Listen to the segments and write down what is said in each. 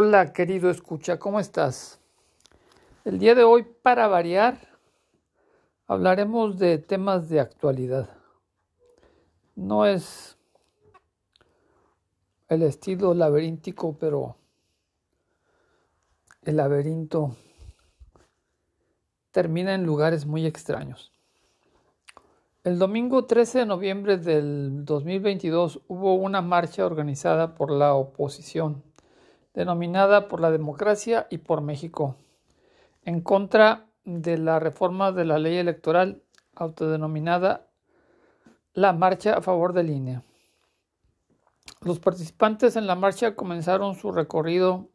Hola querido escucha, ¿cómo estás? El día de hoy, para variar, hablaremos de temas de actualidad. No es el estilo laberíntico, pero el laberinto termina en lugares muy extraños. El domingo 13 de noviembre del 2022 hubo una marcha organizada por la oposición, denominada por la democracia y por México, en contra de la reforma de la ley electoral autodenominada la Marcha a favor de línea. Los participantes en la marcha comenzaron su recorrido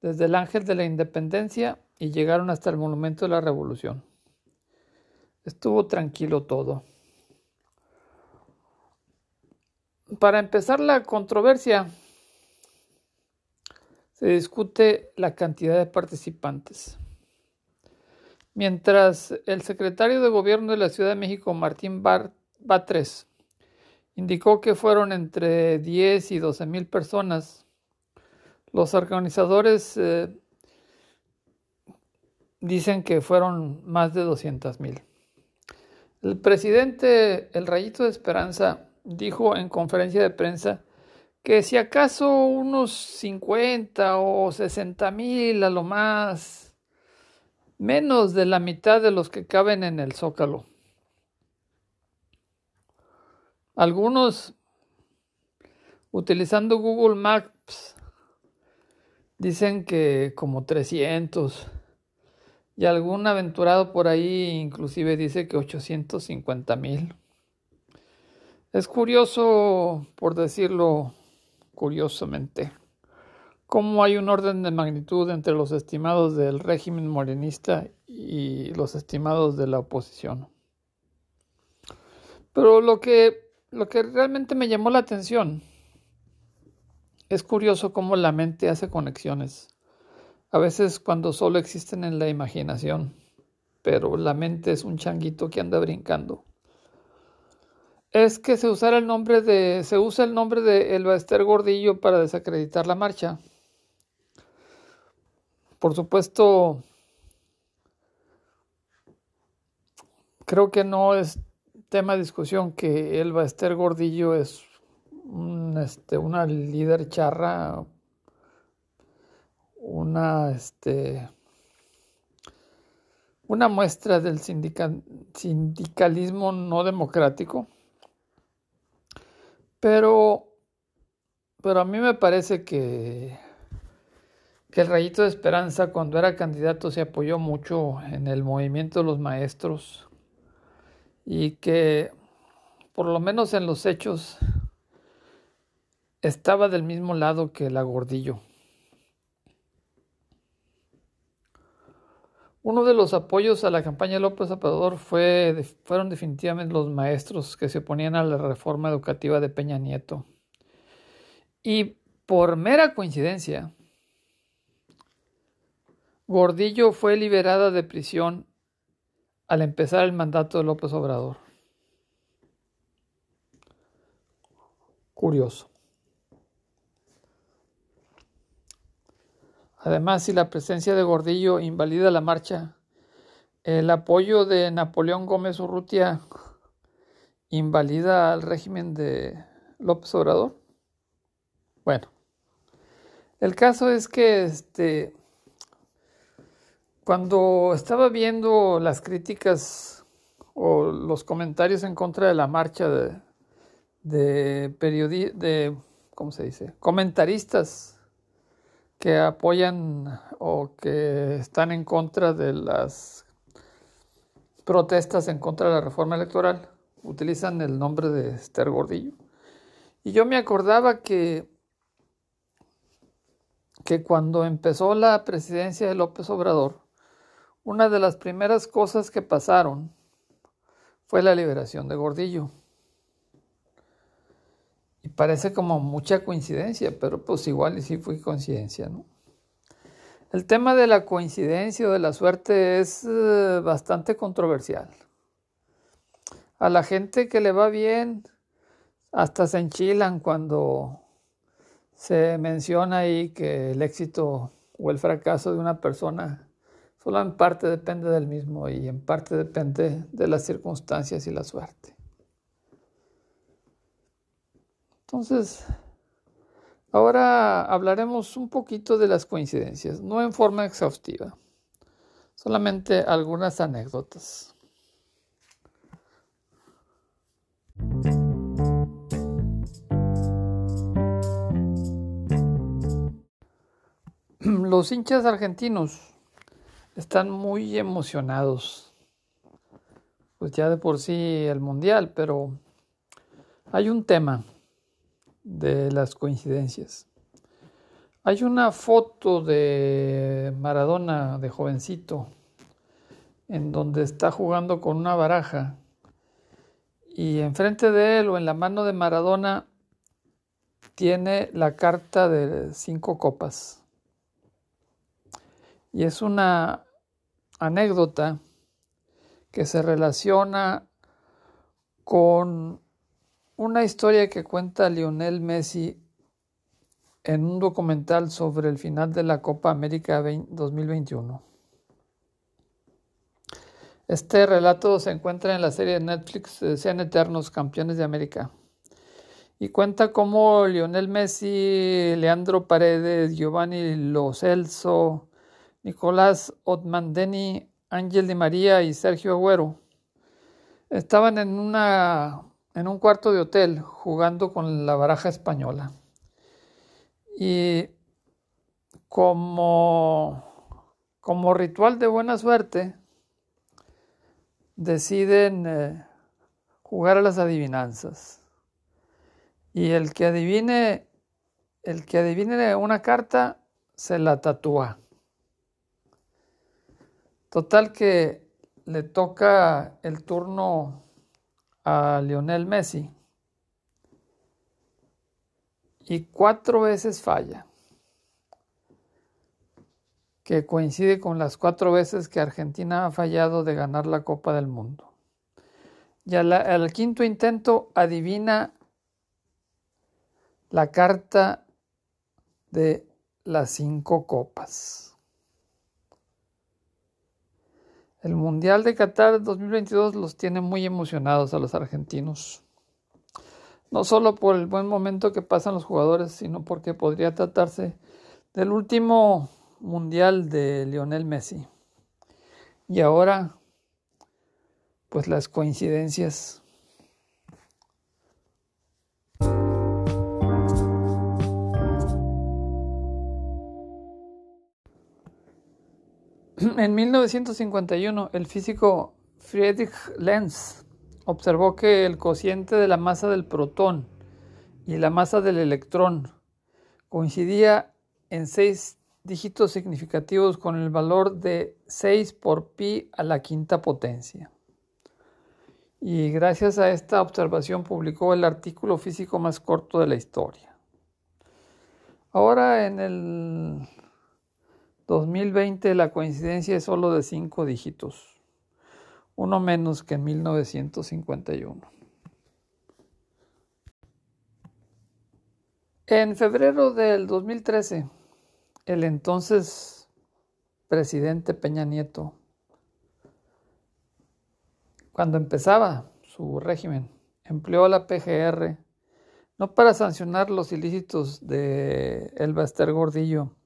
desde el Ángel de la Independencia y llegaron hasta el Monumento de la Revolución. Estuvo tranquilo todo. Para empezar la controversia, se discute la cantidad de participantes. Mientras el secretario de Gobierno de la Ciudad de México, Martín Batres, indicó que fueron entre 10 y 12 mil personas, los organizadores eh, dicen que fueron más de 200 mil. El presidente, el Rayito de Esperanza, dijo en conferencia de prensa que si acaso unos 50 o 60 mil a lo más, menos de la mitad de los que caben en el zócalo. Algunos, utilizando Google Maps, dicen que como 300 y algún aventurado por ahí inclusive dice que 850 mil. Es curioso, por decirlo curiosamente, cómo hay un orden de magnitud entre los estimados del régimen morenista y los estimados de la oposición. Pero lo que, lo que realmente me llamó la atención es curioso cómo la mente hace conexiones a veces cuando solo existen en la imaginación, pero la mente es un changuito que anda brincando. Es que se usara el nombre de se usa el nombre de El Baester Gordillo para desacreditar la marcha. Por supuesto, creo que no es tema de discusión que El Baester Gordillo es este, una líder charra una, este, una muestra del sindicalismo no democrático, pero, pero a mí me parece que, que el Rayito de Esperanza cuando era candidato se apoyó mucho en el movimiento de los maestros y que por lo menos en los hechos estaba del mismo lado que la Gordillo. Uno de los apoyos a la campaña de López Obrador fue, fueron definitivamente los maestros que se oponían a la reforma educativa de Peña Nieto. Y por mera coincidencia, Gordillo fue liberada de prisión al empezar el mandato de López Obrador. Curioso. Además, si la presencia de Gordillo invalida la marcha, el apoyo de Napoleón Gómez Urrutia invalida al régimen de López Obrador. Bueno, el caso es que este, cuando estaba viendo las críticas o los comentarios en contra de la marcha de, de, de ¿cómo se dice? comentaristas que apoyan o que están en contra de las protestas en contra de la reforma electoral utilizan el nombre de Esther Gordillo. Y yo me acordaba que, que cuando empezó la presidencia de López Obrador, una de las primeras cosas que pasaron fue la liberación de Gordillo. Y parece como mucha coincidencia, pero pues igual y sí fue coincidencia, ¿no? El tema de la coincidencia o de la suerte es eh, bastante controversial. A la gente que le va bien, hasta se enchilan cuando se menciona ahí que el éxito o el fracaso de una persona solo en parte depende del mismo y en parte depende de las circunstancias y la suerte. Entonces, ahora hablaremos un poquito de las coincidencias, no en forma exhaustiva, solamente algunas anécdotas. Los hinchas argentinos están muy emocionados. Pues ya de por sí el mundial, pero hay un tema de las coincidencias. Hay una foto de Maradona de jovencito en donde está jugando con una baraja y enfrente de él o en la mano de Maradona tiene la carta de cinco copas. Y es una anécdota que se relaciona con una historia que cuenta Lionel Messi en un documental sobre el final de la Copa América 2021. Este relato se encuentra en la serie de Netflix Sean Eternos Campeones de América y cuenta cómo Lionel Messi, Leandro Paredes, Giovanni Lo Celso, Nicolás Otmandeni, Ángel Di María y Sergio Agüero estaban en, una, en un cuarto de hotel jugando con la baraja española. Y como, como ritual de buena suerte, deciden eh, jugar a las adivinanzas. Y el que adivine, el que adivine una carta, se la tatúa. Total que le toca el turno a Lionel Messi y cuatro veces falla, que coincide con las cuatro veces que Argentina ha fallado de ganar la Copa del Mundo. Y al, quinto intento adivina la carta de las cinco copas. El Mundial de Qatar 2022 los tiene muy emocionados a los argentinos. No solo por el buen momento que pasan los jugadores, sino porque podría tratarse del último Mundial de Lionel Messi. Y ahora, pues las coincidencias En 1951, el físico Friedrich Lenz observó que el cociente de la masa del protón y la masa del electrón coincidía en seis dígitos significativos con el valor de 6 por pi a la quinta potencia. Y gracias a esta observación publicó el artículo físico más corto de la historia. Ahora en el 2020 la coincidencia es solo de cinco dígitos, uno menos que en 1951. En febrero del 2013, el entonces presidente Peña Nieto, cuando empezaba su régimen, empleó la PGR no para sancionar los ilícitos de El Baster Gordillo,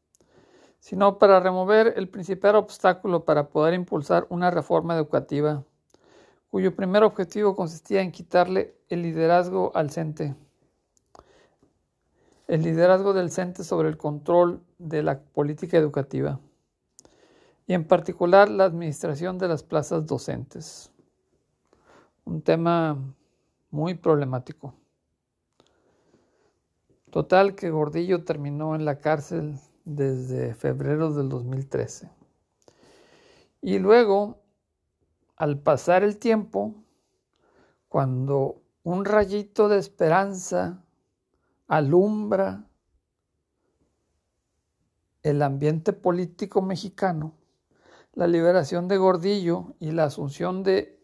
sino para remover el principal obstáculo para poder impulsar una reforma educativa, cuyo primer objetivo consistía en quitarle el liderazgo al CENTE, el liderazgo del CENTE sobre el control de la política educativa, y en particular la administración de las plazas docentes. Un tema muy problemático. Total que Gordillo terminó en la cárcel desde febrero del 2013. Y luego, al pasar el tiempo, cuando un rayito de esperanza alumbra el ambiente político mexicano, la liberación de Gordillo y la asunción de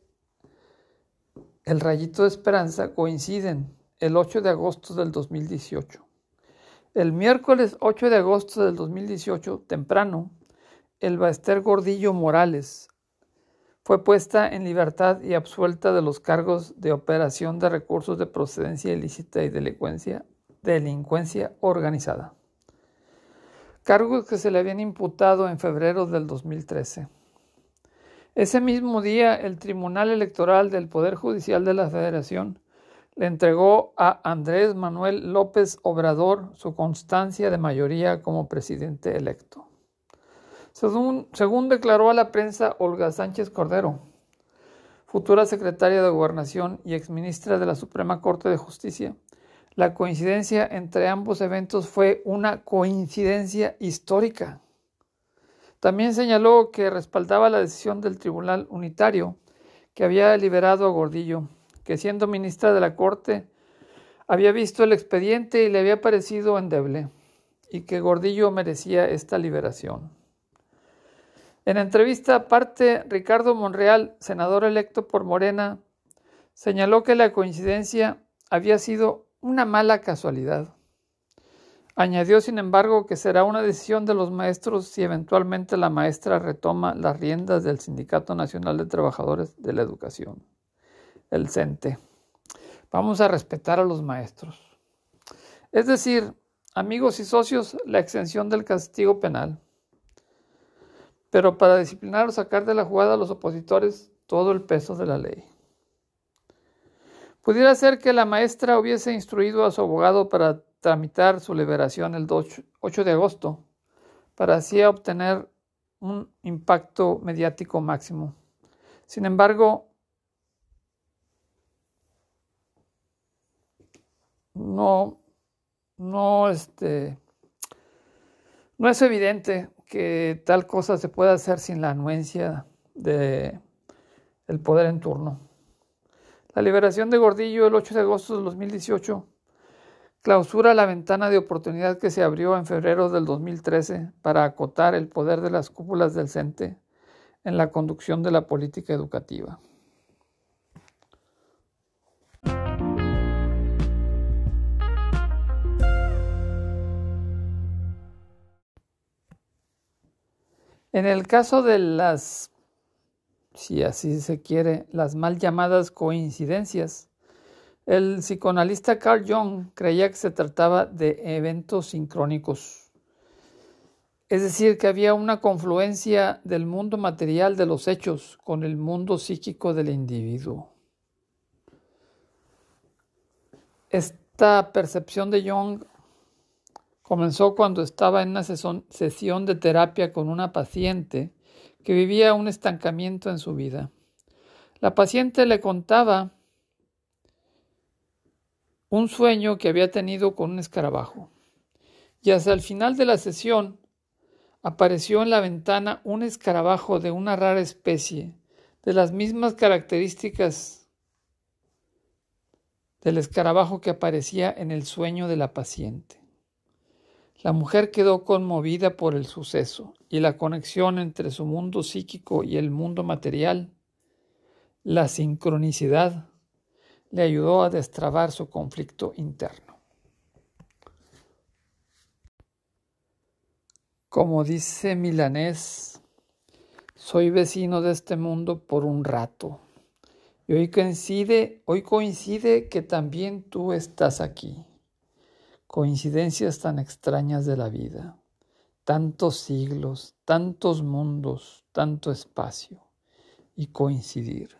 el rayito de esperanza coinciden el 8 de agosto del 2018. El miércoles 8 de agosto del 2018, temprano, el Baester Gordillo Morales fue puesta en libertad y absuelta de los cargos de operación de recursos de procedencia ilícita y delincuencia, delincuencia organizada. Cargos que se le habían imputado en febrero del 2013. Ese mismo día, el Tribunal Electoral del Poder Judicial de la Federación le entregó a Andrés Manuel López Obrador su constancia de mayoría como presidente electo. Según, declaró a la prensa Olga Sánchez Cordero, futura secretaria de Gobernación y exministra de la Suprema Corte de Justicia, la coincidencia entre ambos eventos fue una coincidencia histórica. También señaló que respaldaba la decisión del Tribunal Unitario que había liberado a Gordillo, que siendo ministra de la Corte había visto el expediente y le había parecido endeble, y que Gordillo merecía esta liberación. En entrevista aparte, Ricardo Monreal, senador electo por Morena, señaló que la coincidencia había sido una mala casualidad. Añadió, sin embargo, que será una decisión de los maestros si eventualmente la maestra retoma las riendas del Sindicato Nacional de Trabajadores de la Educación, el CENTE. Vamos a respetar a los maestros. Es decir, amigos y socios, la extensión del castigo penal. Pero para disciplinar o sacar de la jugada a los opositores todo el peso de la ley. Pudiera ser que la maestra hubiese instruido a su abogado para tramitar su liberación el 8 de agosto, para así obtener un impacto mediático máximo. Sin embargo, no, no, este, no es evidente que tal cosa se pueda hacer sin la anuencia del el poder en turno. La liberación de Gordillo el 8 de agosto de 2018 clausura la ventana de oportunidad que se abrió en febrero del 2013 para acotar el poder de las cúpulas del CENTE en la conducción de la política educativa. En el caso de las, si así se quiere, las mal llamadas coincidencias, el psicoanalista Carl Jung creía que se trataba de eventos sincrónicos, es decir, que había una confluencia del mundo material de los hechos con el mundo psíquico del individuo. Esta percepción de Jung comenzó cuando estaba en una sesión de terapia con una paciente que vivía un estancamiento en su vida. La paciente le contaba un sueño que había tenido con un escarabajo. Y hasta el final de la sesión apareció en la ventana un escarabajo de una rara especie, de las mismas características del escarabajo que aparecía en el sueño de la paciente. La mujer quedó conmovida por el suceso y la conexión entre su mundo psíquico y el mundo material, la sincronicidad le ayudó a destrabar su conflicto interno. Como dice Milanés, soy vecino de este mundo por un rato. Y hoy coincide, hoy coincide que también tú estás aquí. Coincidencias tan extrañas de la vida. Tantos siglos, tantos mundos, tanto espacio. Y coincidir.